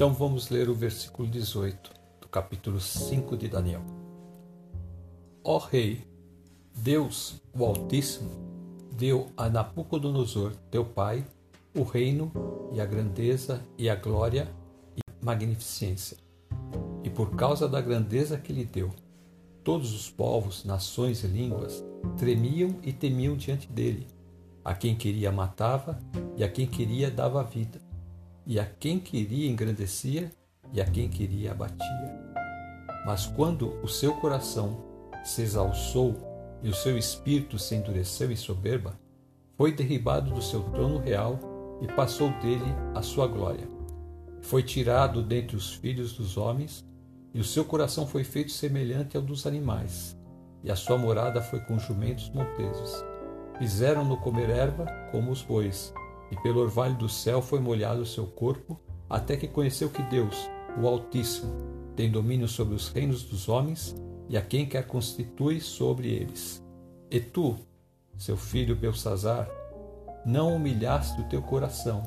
Então vamos ler o versículo 18 do capítulo 5 de Daniel. Ó Rei, Deus, o Altíssimo, deu a Nabucodonosor, teu pai, o reino e a grandeza e a glória e magnificência. E por causa da grandeza que lhe deu, todos os povos, nações e línguas tremiam e temiam diante dele. A quem queria matava e a quem queria dava vida, e a quem queria engrandecia e a quem queria abatia. Mas quando o seu coração se exalçou e o seu espírito se endureceu em soberba, foi derribado do seu trono real e passou dele a sua glória. Foi tirado dentre os filhos dos homens, e o seu coração foi feito semelhante ao dos animais, e a sua morada foi com jumentos monteses. Fizeram-no comer erva como os bois, e pelo orvalho do céu foi molhado o seu corpo, até que conheceu que Deus, o Altíssimo, tem domínio sobre os reinos dos homens e a quem quer constitui sobre eles. E tu, seu filho Belsazar, não humilhaste o teu coração,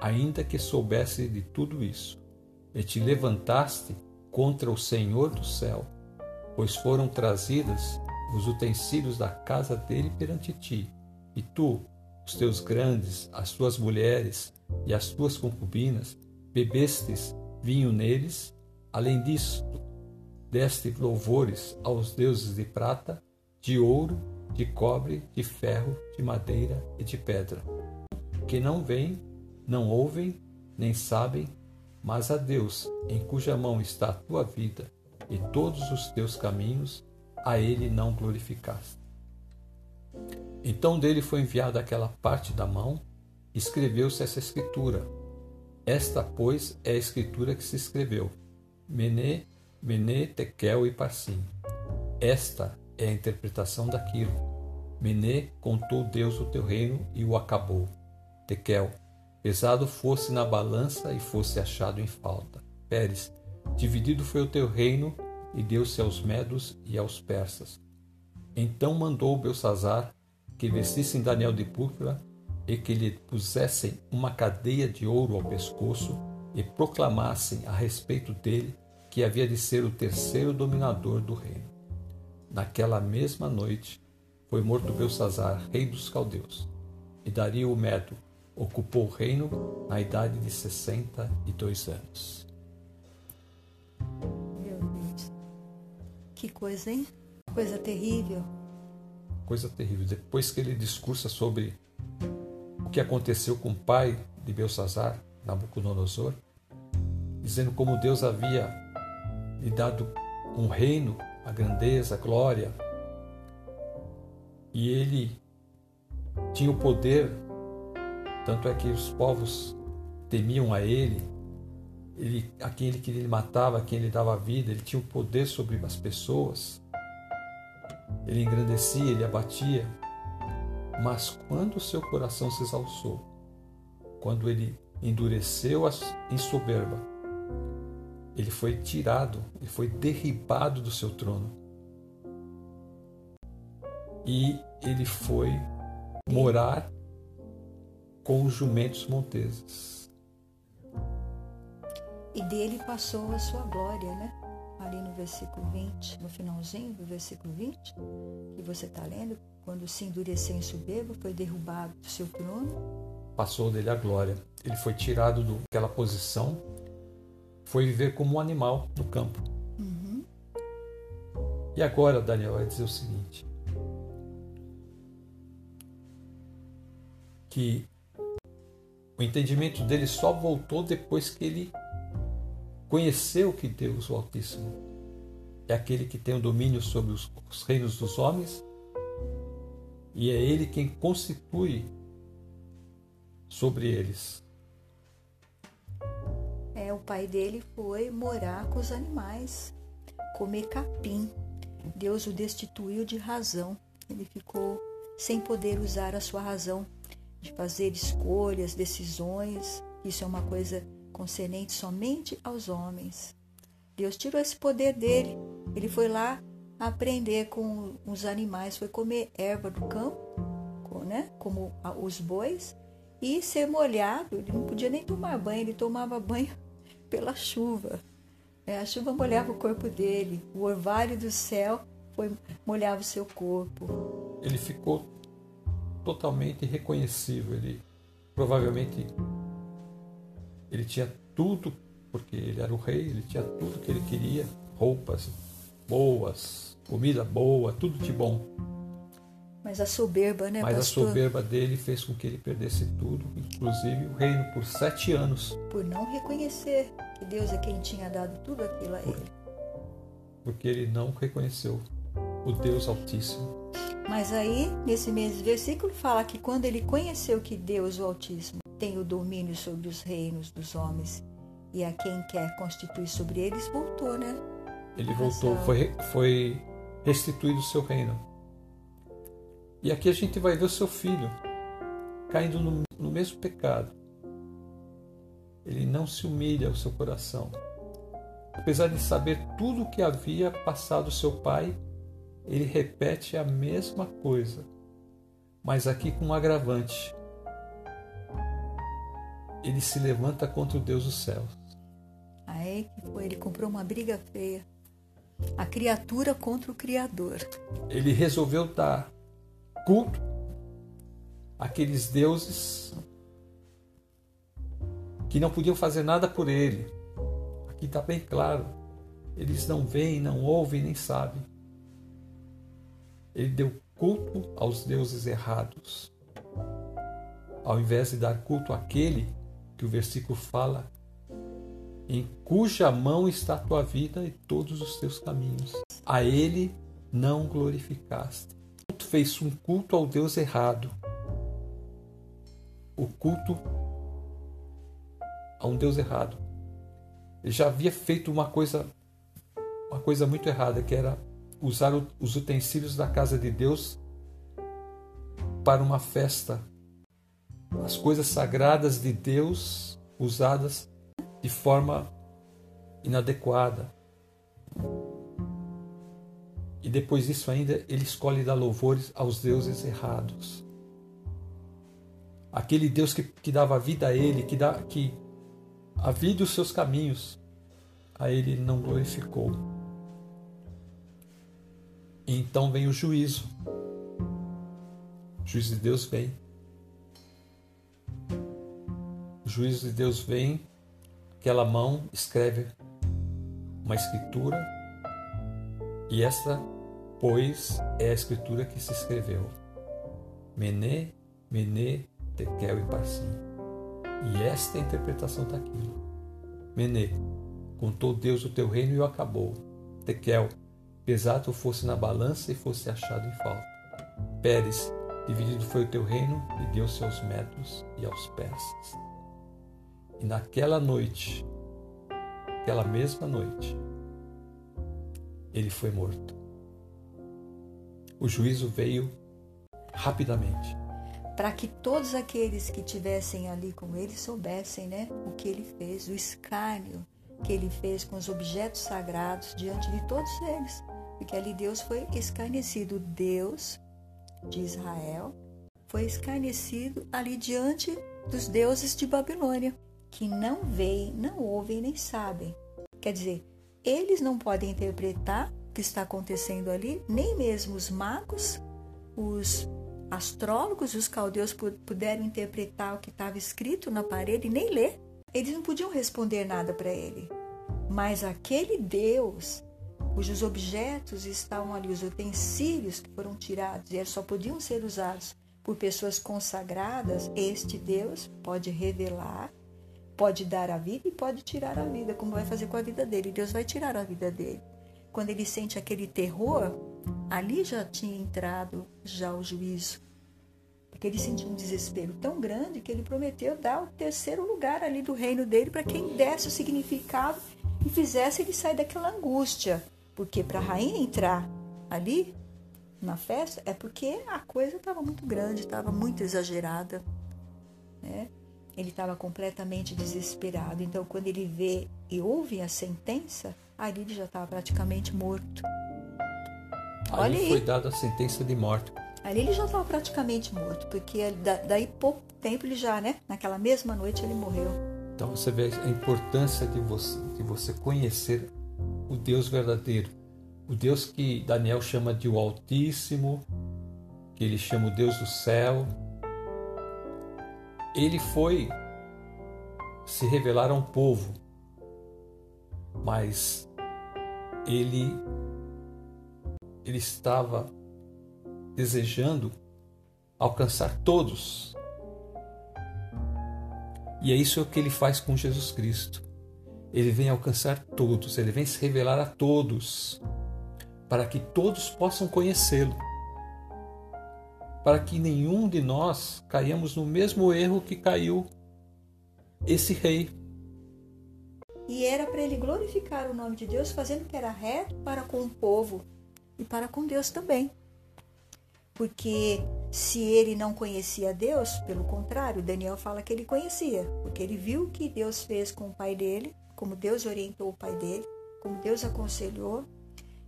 ainda que soubesse de tudo isso, e te levantaste contra o Senhor do céu, pois foram trazidas os utensílios da casa dele perante ti, e tu, os teus grandes, as tuas mulheres e as tuas concubinas, bebestes vinho neles, além disto, deste louvores aos deuses de prata, de ouro, de cobre, de ferro, de madeira e de pedra, que não veem, não ouvem, nem sabem, mas a Deus, em cuja mão está a tua vida e todos os teus caminhos, a ele não glorificaste. Então dele foi enviada aquela parte da mão, escreveu-se essa escritura. Esta, pois, é a escritura que se escreveu. Mene Mene, Tekel e Parsim. Esta é a interpretação daquilo. Mene contou Deus o teu reino e o acabou. Tekel, pesado fosse na balança e fosse achado em falta. Pérez, dividido foi o teu reino e deu-se aos medos e aos persas. Então mandou Belsazar que vestissem Daniel de púrpura e que lhe pusessem uma cadeia de ouro ao pescoço e proclamassem a respeito dele que havia de ser o terceiro dominador do reino. Naquela mesma noite foi morto Belsazar, rei dos caldeus, e Dario o Medo ocupou o reino na idade de 62 anos. Meu Deus. Que coisa, hein? Coisa terrível. Coisa terrível. Depois que ele discursa sobre o que aconteceu com o pai de Belsazar, Nabucodonosor, dizendo como Deus havia lhe dado um reino, a grandeza, a glória. E ele tinha o poder, tanto é que os povos temiam a ele, ele a quem ele queria ele matava, a quem ele dava vida, ele tinha o poder sobre as pessoas. Ele engrandecia, ele abatia. Mas quando o seu coração se exalçou, quando ele endureceu em soberba, ele foi tirado, ele foi derribado do seu trono. E ele foi morar com os jumentos monteses. E dele passou a sua glória, né? Ali no versículo 20, no finalzinho do versículo 20, que você está lendo, quando se endureceu em soberba, foi derrubado do seu trono. Passou dele a glória. Ele foi tirado daquela posição foi viver como um animal no campo. Uhum. E agora Daniel vai dizer o seguinte: que o entendimento dele só voltou depois que ele conheceu que Deus, o Altíssimo, é aquele que tem o domínio sobre os, os reinos dos homens e é ele quem constitui sobre eles o pai dele foi morar com os animais, comer capim. Deus o destituiu de razão. Ele ficou sem poder usar a sua razão de fazer escolhas, decisões. Isso é uma coisa concernente somente aos homens. Deus tirou esse poder dele. Ele foi lá aprender com os animais, foi comer erva do campo, né? como os bois, e ser molhado. Ele não podia nem tomar banho, ele tomava banho pela chuva. É, a chuva molhava o corpo dele, o orvalho do céu foi, molhava o seu corpo. Ele ficou totalmente irreconhecível. Ele provavelmente ele tinha tudo, porque ele era o rei, ele tinha tudo que ele queria, roupas boas, comida boa, tudo de bom. Mas a soberba, né, Mas pastor? a soberba dele fez com que ele perdesse tudo, inclusive o reino, por sete anos. Por não reconhecer que Deus é quem tinha dado tudo aquilo a ele. Porque ele não reconheceu o Deus Altíssimo. Mas aí, nesse mesmo versículo, fala que quando ele conheceu que Deus, o Altíssimo, tem o domínio sobre os reinos dos homens e a quem quer constituir sobre eles, voltou, né? Ele voltou, foi, foi restituído o seu reino. E aqui a gente vai ver o seu filho caindo no, no mesmo pecado. Ele não se humilha ao seu coração. Apesar de saber tudo o que havia passado seu pai, ele repete a mesma coisa, mas aqui com um agravante. Ele se levanta contra o Deus dos céus. Aí que foi, ele comprou uma briga feia. A criatura contra o Criador. Ele resolveu dar culto àqueles deuses que não podiam fazer nada por ele. Aqui está bem claro. Eles não veem, não ouvem, nem sabem. Ele deu culto aos deuses errados, ao invés de dar culto àquele que o versículo fala, em cuja mão está a tua vida e todos os teus caminhos. A ele não glorificaste. Tu fez um culto ao Deus errado. O culto a um Deus errado. Ele já havia feito uma coisa uma coisa muito errada, que era usar os utensílios da casa de Deus para uma festa. As coisas sagradas de Deus usadas de forma inadequada. E depois disso ainda ele escolhe dar louvores aos deuses errados. Aquele Deus que, que dava vida a ele, que, dá, que a vida os seus caminhos, a ele não glorificou. E então vem o juízo. O juízo de Deus vem. Juízo de Deus vem, aquela mão escreve uma escritura, e essa, pois, é a escritura que se escreveu. Mené, Mené, Tekel e Parsim. E esta interpretação daquilo. Mené, contou Deus o teu reino e o acabou. Tekel, pesado fosse na balança e fosse achado em falta. Pérez, dividido foi o teu reino e deu-se aos medos e aos persas. E naquela noite, aquela mesma noite, ele foi morto. O juízo veio rapidamente. Para que todos aqueles que tivessem ali com ele soubessem né, o que ele fez, o escárnio que ele fez com os objetos sagrados diante de todos eles. Porque ali Deus foi escarnecido. Deus de Israel foi escarnecido ali diante dos deuses de Babilônia, que não veem, não ouvem nem sabem. Quer dizer, eles não podem interpretar o que está acontecendo ali, nem mesmo os magos, os astrólogos os caldeus puderam interpretar o que estava escrito na parede, nem ler. Eles não podiam responder nada para ele. Mas aquele Deus, cujos objetos estavam ali, os utensílios que foram tirados e só podiam ser usados por pessoas consagradas, este Deus pode revelar, pode dar a vida e pode tirar a vida, como vai fazer com a vida dele. Deus vai tirar a vida dele. Quando ele sente aquele terror, ali já tinha entrado já o juízo. Porque ele sentiu um desespero tão grande que ele prometeu dar o terceiro lugar ali do reino dele para quem desse o significado e fizesse ele sair daquela angústia. Porque para a rainha entrar ali na festa é porque a coisa estava muito grande, estava muito exagerada. Né? Ele estava completamente desesperado. Então, quando ele vê e ouve a sentença, ali ele já estava praticamente morto. Olha foi dada a sentença de morte. Ali ele já estava praticamente morto, porque daí pouco tempo ele já, né? Naquela mesma noite ele morreu. Então você vê a importância de você, de você conhecer o Deus verdadeiro, o Deus que Daniel chama de o Altíssimo, que ele chama o Deus do céu. Ele foi se revelar a um povo, mas ele ele estava desejando alcançar todos. E é isso que ele faz com Jesus Cristo. Ele vem alcançar todos, ele vem se revelar a todos, para que todos possam conhecê-lo. Para que nenhum de nós caiamos no mesmo erro que caiu esse rei. E era para ele glorificar o nome de Deus, fazendo o que era reto para com o povo e para com Deus também. Porque se ele não conhecia Deus, pelo contrário, Daniel fala que ele conhecia, porque ele viu o que Deus fez com o pai dele, como Deus orientou o pai dele, como Deus aconselhou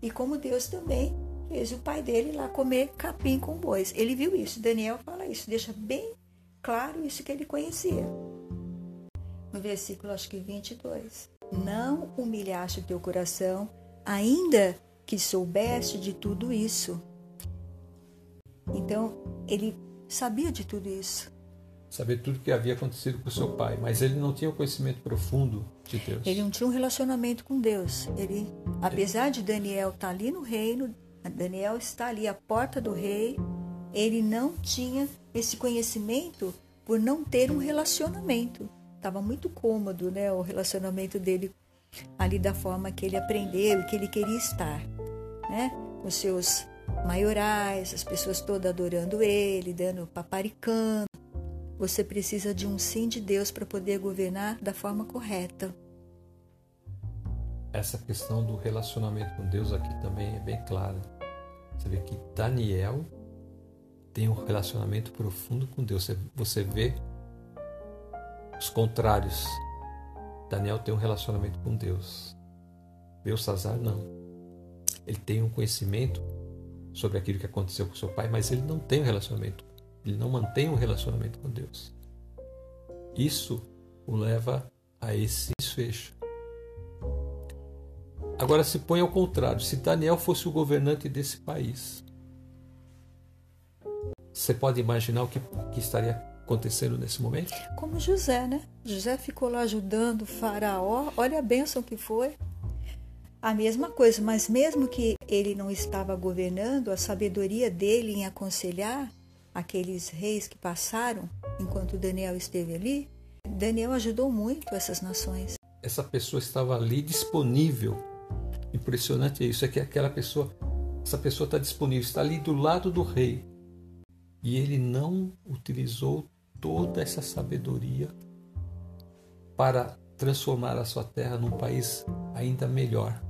e como Deus também fez o pai dele lá comer capim com bois. Ele viu isso. Daniel fala isso, deixa bem claro isso que ele conhecia. No versículo acho que 22. Não humilhaste o teu coração, ainda que soubeste de tudo isso. Então, ele sabia de tudo isso. Sabia tudo que havia acontecido com seu pai, mas ele não tinha o conhecimento profundo de Deus. Ele não tinha um relacionamento com Deus. Ele, apesar de Daniel estar ali no reino, Daniel está ali à porta do rei, ele não tinha esse conhecimento por não ter um relacionamento. Estava muito cômodo, né, o relacionamento dele ali da forma que ele aprendeu e que ele queria estar, né? Com seus maiorais, as pessoas todas adorando ele, dando paparicando. Você precisa de um sim de Deus para poder governar da forma correta. Essa questão do relacionamento com Deus aqui também é bem clara. Você vê que Daniel tem um relacionamento profundo com Deus. Você vê os contrários Daniel tem um relacionamento com Deus. Belsazar não. Ele tem um conhecimento sobre aquilo que aconteceu com seu pai, mas ele não tem um relacionamento. Ele não mantém um relacionamento com Deus. Isso o leva a esse desfecho. Agora se põe ao contrário. Se Daniel fosse o governante desse país, você pode imaginar o que, que estaria acontecendo nesse momento? Como José, né? José ficou lá ajudando o faraó. Olha a bênção que foi. A mesma coisa, mas mesmo que ele não estava governando, a sabedoria dele em aconselhar aqueles reis que passaram enquanto Daniel esteve ali, Daniel ajudou muito essas nações. Essa pessoa estava ali disponível. Impressionante isso, é que aquela pessoa, essa pessoa está disponível, está ali do lado do rei. E ele não utilizou toda essa sabedoria para transformar a sua terra num país ainda melhor.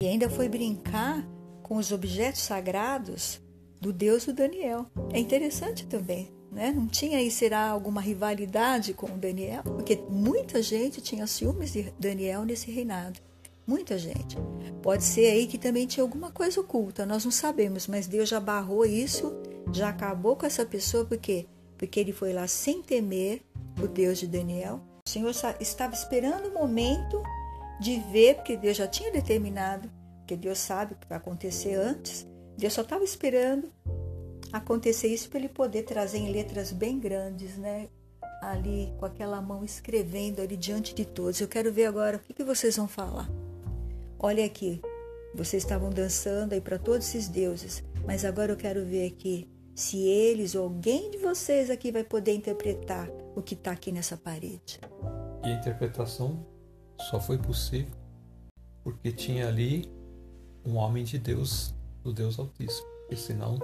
E ainda foi brincar com os objetos sagrados do Deus do Daniel. É interessante também, né? Não tinha aí será alguma rivalidade com o Daniel, porque muita gente tinha ciúmes de Daniel nesse reinado. Muita gente. Pode ser aí que também tinha alguma coisa oculta, nós não sabemos, mas Deus já barrou isso, já acabou com essa pessoa, porque porque ele foi lá sem temer o Deus de Daniel. O Senhor estava esperando o momento de ver, porque Deus já tinha determinado, porque Deus sabe o que vai acontecer antes. Deus só estava esperando acontecer isso para ele poder trazer em letras bem grandes, né? Ali com aquela mão escrevendo ali diante de todos. Eu quero ver agora o que, que vocês vão falar. Olha aqui, vocês estavam dançando aí para todos esses deuses, mas agora eu quero ver aqui se eles ou alguém de vocês aqui vai poder interpretar o que está aqui nessa parede. E a interpretação só foi possível porque tinha ali um homem de Deus, do Deus Altíssimo, porque senão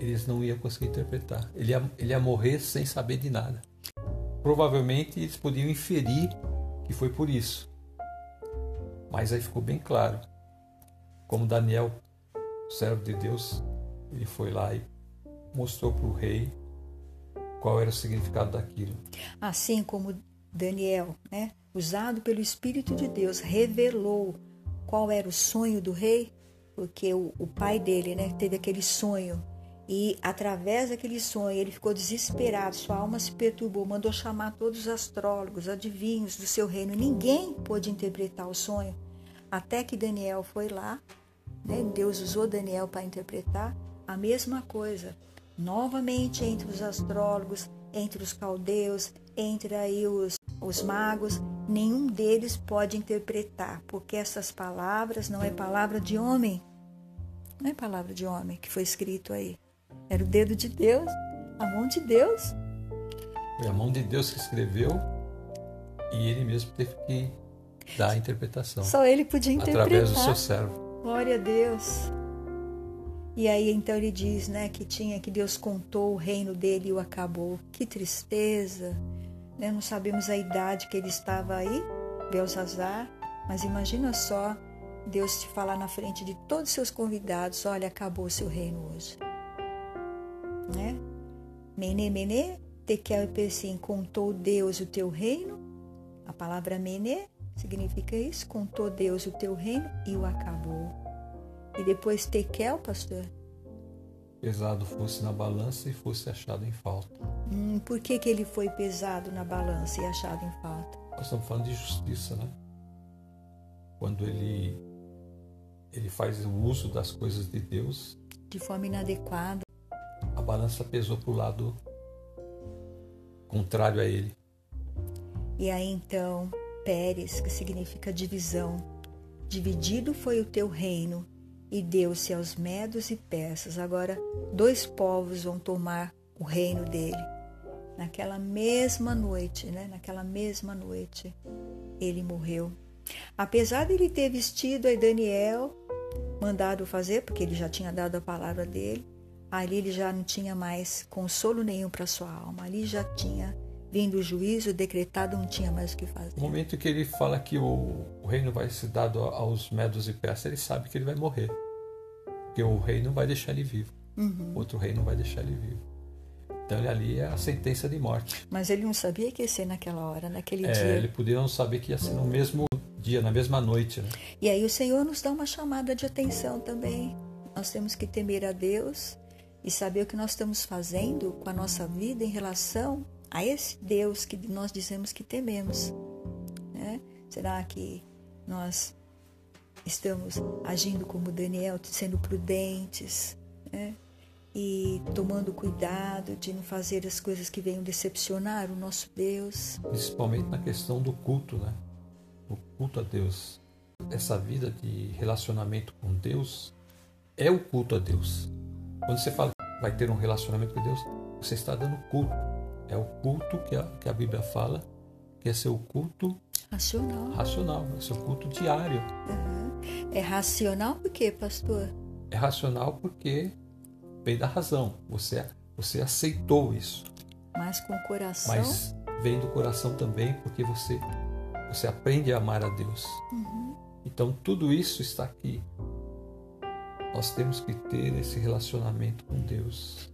eles não iam conseguir interpretar. Ele ia, ele ia morrer sem saber de nada. Provavelmente eles podiam inferir que foi por isso. Mas aí ficou bem claro. Como Daniel, servo de Deus, ele foi lá e mostrou para o rei qual era o significado daquilo. Assim como Daniel, né, usado pelo Espírito de Deus, revelou qual era o sonho do rei, porque o, o pai dele né, teve aquele sonho E através daquele sonho, ele ficou desesperado, sua alma se perturbou, mandou chamar todos os astrólogos, adivinhos do seu reino. Ninguém pôde interpretar o sonho. Até que Daniel foi lá, né? Deus usou Daniel para interpretar a mesma coisa. Novamente entre os astrólogos, entre os caldeus, entre aí os, os magos, nenhum deles pode interpretar, porque essas palavras não é palavra de homem. Não é palavra de homem que foi escrito aí. Era o dedo de Deus, a mão de Deus. Foi a mão de Deus que escreveu e ele mesmo teve que dar a interpretação. Só ele podia interpretar. Através do seu servo. Glória a Deus. E aí então ele diz, né, que tinha que Deus contou o reino dele e o acabou. Que tristeza. Né? Não sabemos a idade que ele estava aí, Belsazar, mas imagina só Deus te falar na frente de todos os seus convidados, olha, acabou o seu reino hoje. Né? Mene, mene, tekel e contou Deus o teu reino. A palavra mene significa isso, contou Deus o teu reino e o acabou. E depois tekel, pastor? Pesado fosse na balança e fosse achado em falta. Hum, por que, que ele foi pesado na balança e achado em falta? Nós estamos falando de justiça, né? Quando ele, ele faz o uso das coisas de Deus. De forma inadequada. A balança pesou para o lado contrário a ele. E aí então, Pérez, que significa divisão, dividido foi o teu reino e deu-se aos medos e persas. Agora, dois povos vão tomar o reino dele. Naquela mesma noite, né? Naquela mesma noite, ele morreu. Apesar de ele ter vestido a Daniel, mandado fazer, porque ele já tinha dado a palavra dele, ali ele já não tinha mais consolo nenhum para sua alma. Ali já tinha vindo o juízo decretado, não tinha mais o que fazer. No momento que ele fala que o, o reino vai ser dado aos medos e persas, ele sabe que ele vai morrer. Porque o rei não vai deixar ele vivo. Uhum. Outro rei não vai deixar ele vivo. Então ele ali é a sentença de morte. Mas ele não sabia que ia ser naquela hora, naquele é, dia. Ele podia não saber que ia ser no mesmo dia, na mesma noite. Né? E aí o Senhor nos dá uma chamada de atenção também. Nós temos que temer a Deus e saber o que nós estamos fazendo com a nossa vida em relação a esse Deus que nós dizemos que tememos. Né? Será que nós estamos agindo como Daniel, sendo prudentes né? e tomando cuidado de não fazer as coisas que venham decepcionar o nosso Deus? Principalmente na questão do culto, né? O culto a Deus. Essa vida de relacionamento com Deus é o culto a Deus. Quando você fala que vai ter um relacionamento com Deus, você está dando culto é o culto que a, que a Bíblia fala, que é seu culto racional. Racional, é seu culto diário. Uhum. É racional por quê, pastor? É racional porque vem da razão. Você, você aceitou isso. Mas com o coração. Mas vem do coração também porque você, você aprende a amar a Deus. Uhum. Então tudo isso está aqui. Nós temos que ter esse relacionamento com Deus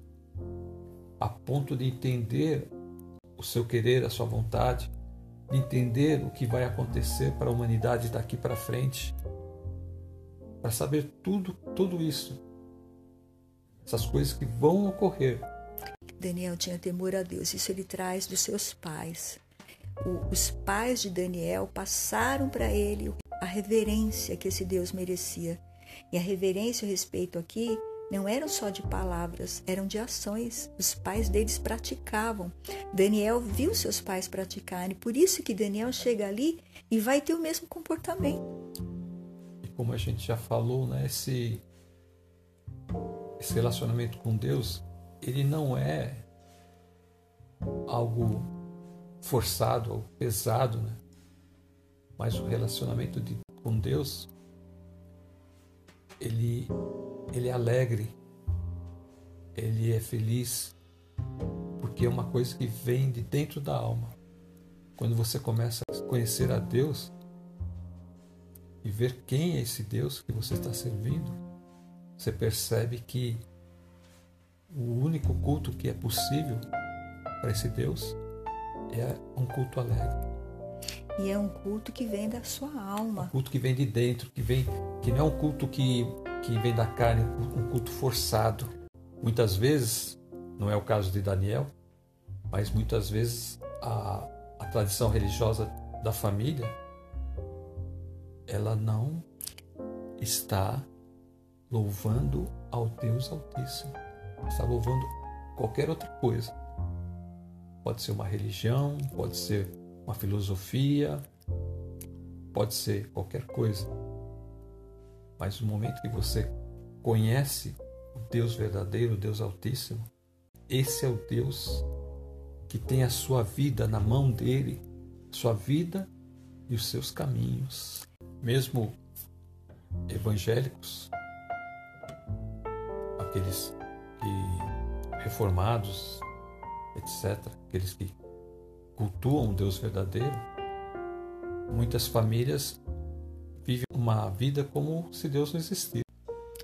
a ponto de entender o seu querer, a sua vontade, de entender o que vai acontecer para a humanidade daqui para frente, para saber tudo, tudo isso, essas coisas que vão ocorrer. Daniel tinha temor a Deus, isso ele traz dos seus pais. O, os pais de Daniel passaram para ele a reverência que esse Deus merecia. E a reverência e o respeito aqui não eram só de palavras, eram de ações. Os pais deles praticavam. Daniel viu seus pais praticarem, por isso que Daniel chega ali e vai ter o mesmo comportamento. E como a gente já falou, né, esse, esse relacionamento com Deus, ele não é algo forçado ou pesado, né? Mas o relacionamento de, com Deus, ele ele é alegre, ele é feliz, porque é uma coisa que vem de dentro da alma. Quando você começa a conhecer a Deus e ver quem é esse Deus que você está servindo, você percebe que o único culto que é possível para esse Deus é um culto alegre. E é um culto que vem da sua alma. Um culto que vem de dentro, que vem, que não é um culto que que vem da carne, um culto forçado. Muitas vezes, não é o caso de Daniel, mas muitas vezes a, a tradição religiosa da família ela não está louvando ao Deus Altíssimo, está louvando qualquer outra coisa. Pode ser uma religião, pode ser uma filosofia, pode ser qualquer coisa. Mas no momento que você conhece o Deus verdadeiro, o Deus Altíssimo, esse é o Deus que tem a sua vida na mão dele, sua vida e os seus caminhos. Mesmo evangélicos, aqueles que reformados, etc., aqueles que cultuam o Deus verdadeiro, muitas famílias vivem uma vida como se Deus não existisse.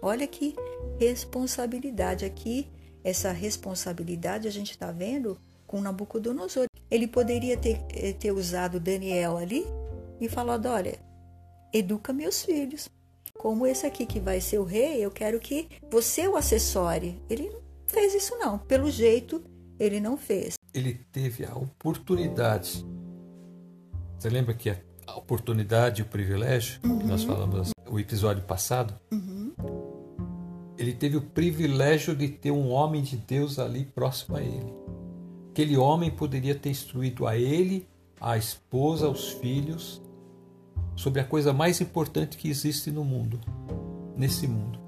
Olha que responsabilidade aqui, essa responsabilidade a gente está vendo com Nabucodonosor. Ele poderia ter, eh, ter usado Daniel ali e falado: olha, educa meus filhos. Como esse aqui que vai ser o rei, eu quero que você o assessore. Ele não fez isso, não. Pelo jeito, ele não fez. Ele teve a oportunidade. Você lembra que a oportunidade e o privilégio, uhum. que nós falamos no episódio passado? Uhum. Ele teve o privilégio de ter um homem de Deus ali próximo a ele. Aquele homem poderia ter instruído a ele, a esposa, os filhos, sobre a coisa mais importante que existe no mundo, nesse mundo,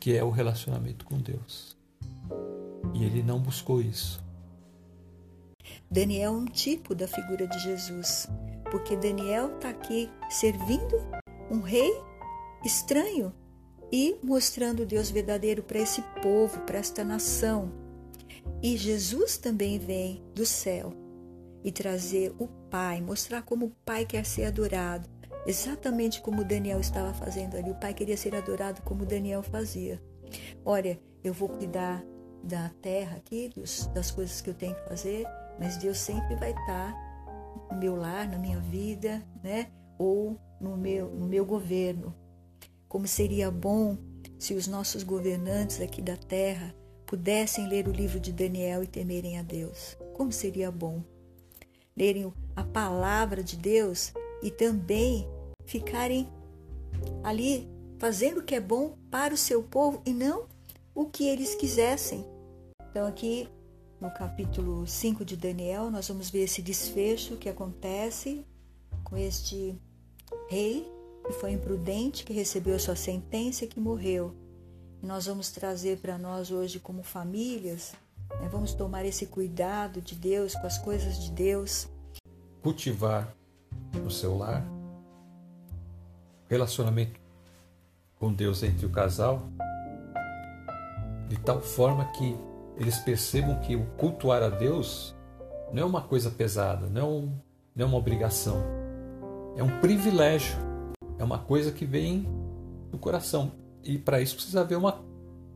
que é o relacionamento com Deus. E ele não buscou isso. Daniel é um tipo da figura de Jesus, porque Daniel está aqui servindo um rei estranho e mostrando o Deus verdadeiro para esse povo, para esta nação. E Jesus também vem do céu e trazer o Pai, mostrar como o Pai quer ser adorado, exatamente como Daniel estava fazendo ali. O Pai queria ser adorado como Daniel fazia. Olha, eu vou cuidar da terra aqui, dos, das coisas que eu tenho que fazer, mas Deus sempre vai estar no meu lar, na minha vida, né? Ou no meu, no meu governo. Como seria bom se os nossos governantes aqui da terra pudessem ler o livro de Daniel e temerem a Deus. Como seria bom lerem a palavra de Deus e também ficarem ali fazendo o que é bom para o seu povo e não o que eles quisessem. Então, aqui no capítulo 5 de Daniel, nós vamos ver esse desfecho que acontece com este rei que foi imprudente, que recebeu sua sentença e que morreu. E nós vamos trazer para nós hoje, como famílias, né, vamos tomar esse cuidado de Deus com as coisas de Deus. Cultivar no seu lar relacionamento com Deus entre o casal, de tal forma que eles percebam que o cultuar a Deus não é uma coisa pesada, não é, não é uma obrigação, é um privilégio, é uma coisa que vem do coração. E para isso precisa haver uma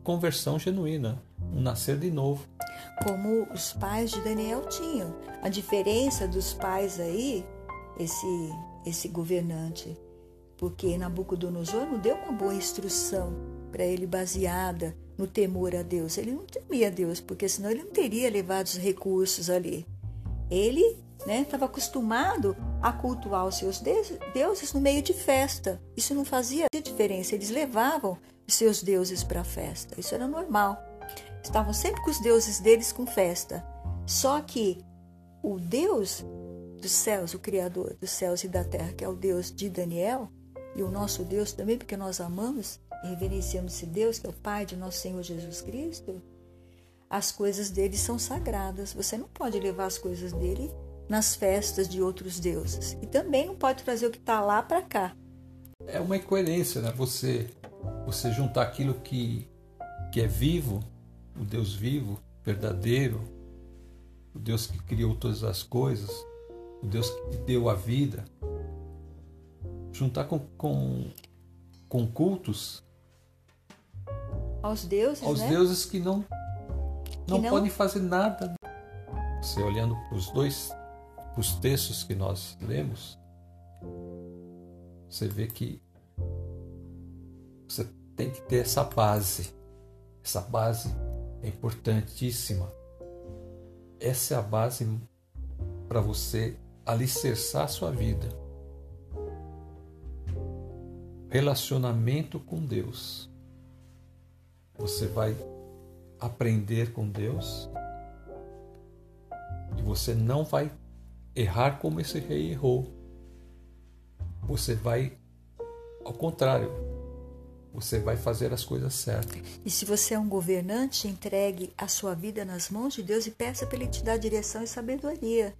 conversão genuína, um nascer de novo. Como os pais de Daniel tinham. A diferença dos pais aí, esse, esse governante, porque Nabucodonosor não deu uma boa instrução para ele baseada no temor a Deus. Ele não temia Deus, porque senão ele não teria levado os recursos ali. Ele estava né, acostumado a cultuar os seus deuses no meio de festa. Isso não fazia diferença. Eles levavam os seus deuses para a festa. Isso era normal. Estavam sempre com os deuses deles com festa. Só que o Deus dos céus, o Criador dos céus e da terra, que é o Deus de Daniel, e o nosso Deus também, porque nós amamos e reverenciamos esse Deus, que é o Pai de nosso Senhor Jesus Cristo, as coisas dele são sagradas. Você não pode levar as coisas dele nas festas de outros deuses. E também não pode trazer o que está lá para cá. É uma incoerência, né? Você, você juntar aquilo que, que é vivo, o Deus vivo, verdadeiro, o Deus que criou todas as coisas, o Deus que deu a vida, juntar com, com, com cultos aos deuses, aos né? deuses que não não, que não podem fazer nada. Você olhando para os dois os textos que nós lemos, você vê que você tem que ter essa base Essa base é importantíssima. Essa é a base para você alicerçar sua vida. Relacionamento com Deus. Você vai aprender com Deus e você não vai errar como esse rei errou. Você vai, ao contrário, você vai fazer as coisas certas. E se você é um governante, entregue a sua vida nas mãos de Deus e peça para Ele te dar direção e sabedoria.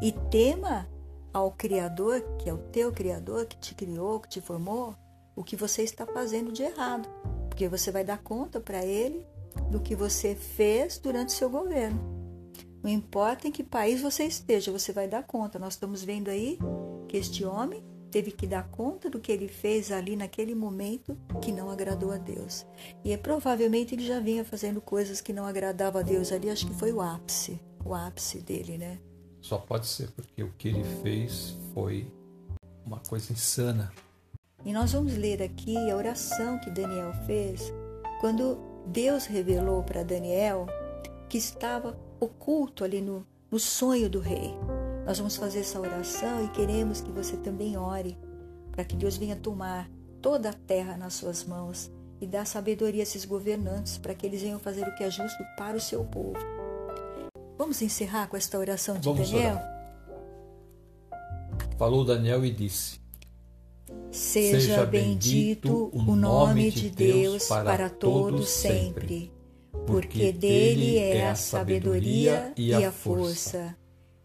E tema ao Criador, que é o teu Criador, que te criou, que te formou, o que você está fazendo de errado. Porque você vai dar conta para Ele do que você fez durante seu governo. Não importa em que país você esteja, você vai dar conta. Nós estamos vendo aí que este homem teve que dar conta do que ele fez ali naquele momento que não agradou a Deus. E é, provavelmente ele já vinha fazendo coisas que não agradavam a Deus ali, acho que foi o ápice, o ápice dele, né? Só pode ser porque o que ele fez foi uma coisa insana. E nós vamos ler aqui a oração que Daniel fez quando Deus revelou para Daniel que estava oculto ali no, no sonho do rei. Nós vamos fazer essa oração e queremos que você também ore para que Deus venha tomar toda a terra nas suas mãos e dar sabedoria a esses governantes para que eles venham fazer o que é justo para o seu povo. Vamos encerrar com esta oração de Vamos Daniel? Orar. Falou Daniel e disse: Seja, bendito o nome de Deus para todos sempre, porque dele é, é a sabedoria e a força.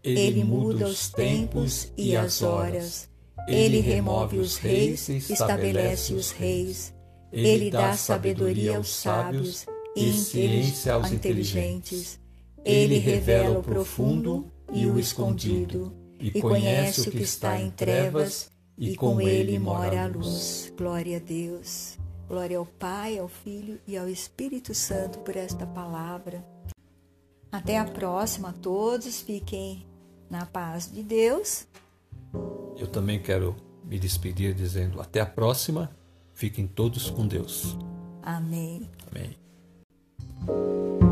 Ele muda os tempos e as horas. Ele remove os reis, estabelece os reis. Ele dá sabedoria aos sábios e ciência aos inteligentes. Ele revela o profundo e o escondido, e conhece o que está em trevas, e com ele mora a luz. Glória a Deus. Glória ao Pai, ao Filho e ao Espírito Santo por esta palavra. Até a próxima, todos fiquem na paz de Deus. Eu também quero me despedir dizendo até a próxima. Fiquem todos com Deus. Amém. Amém.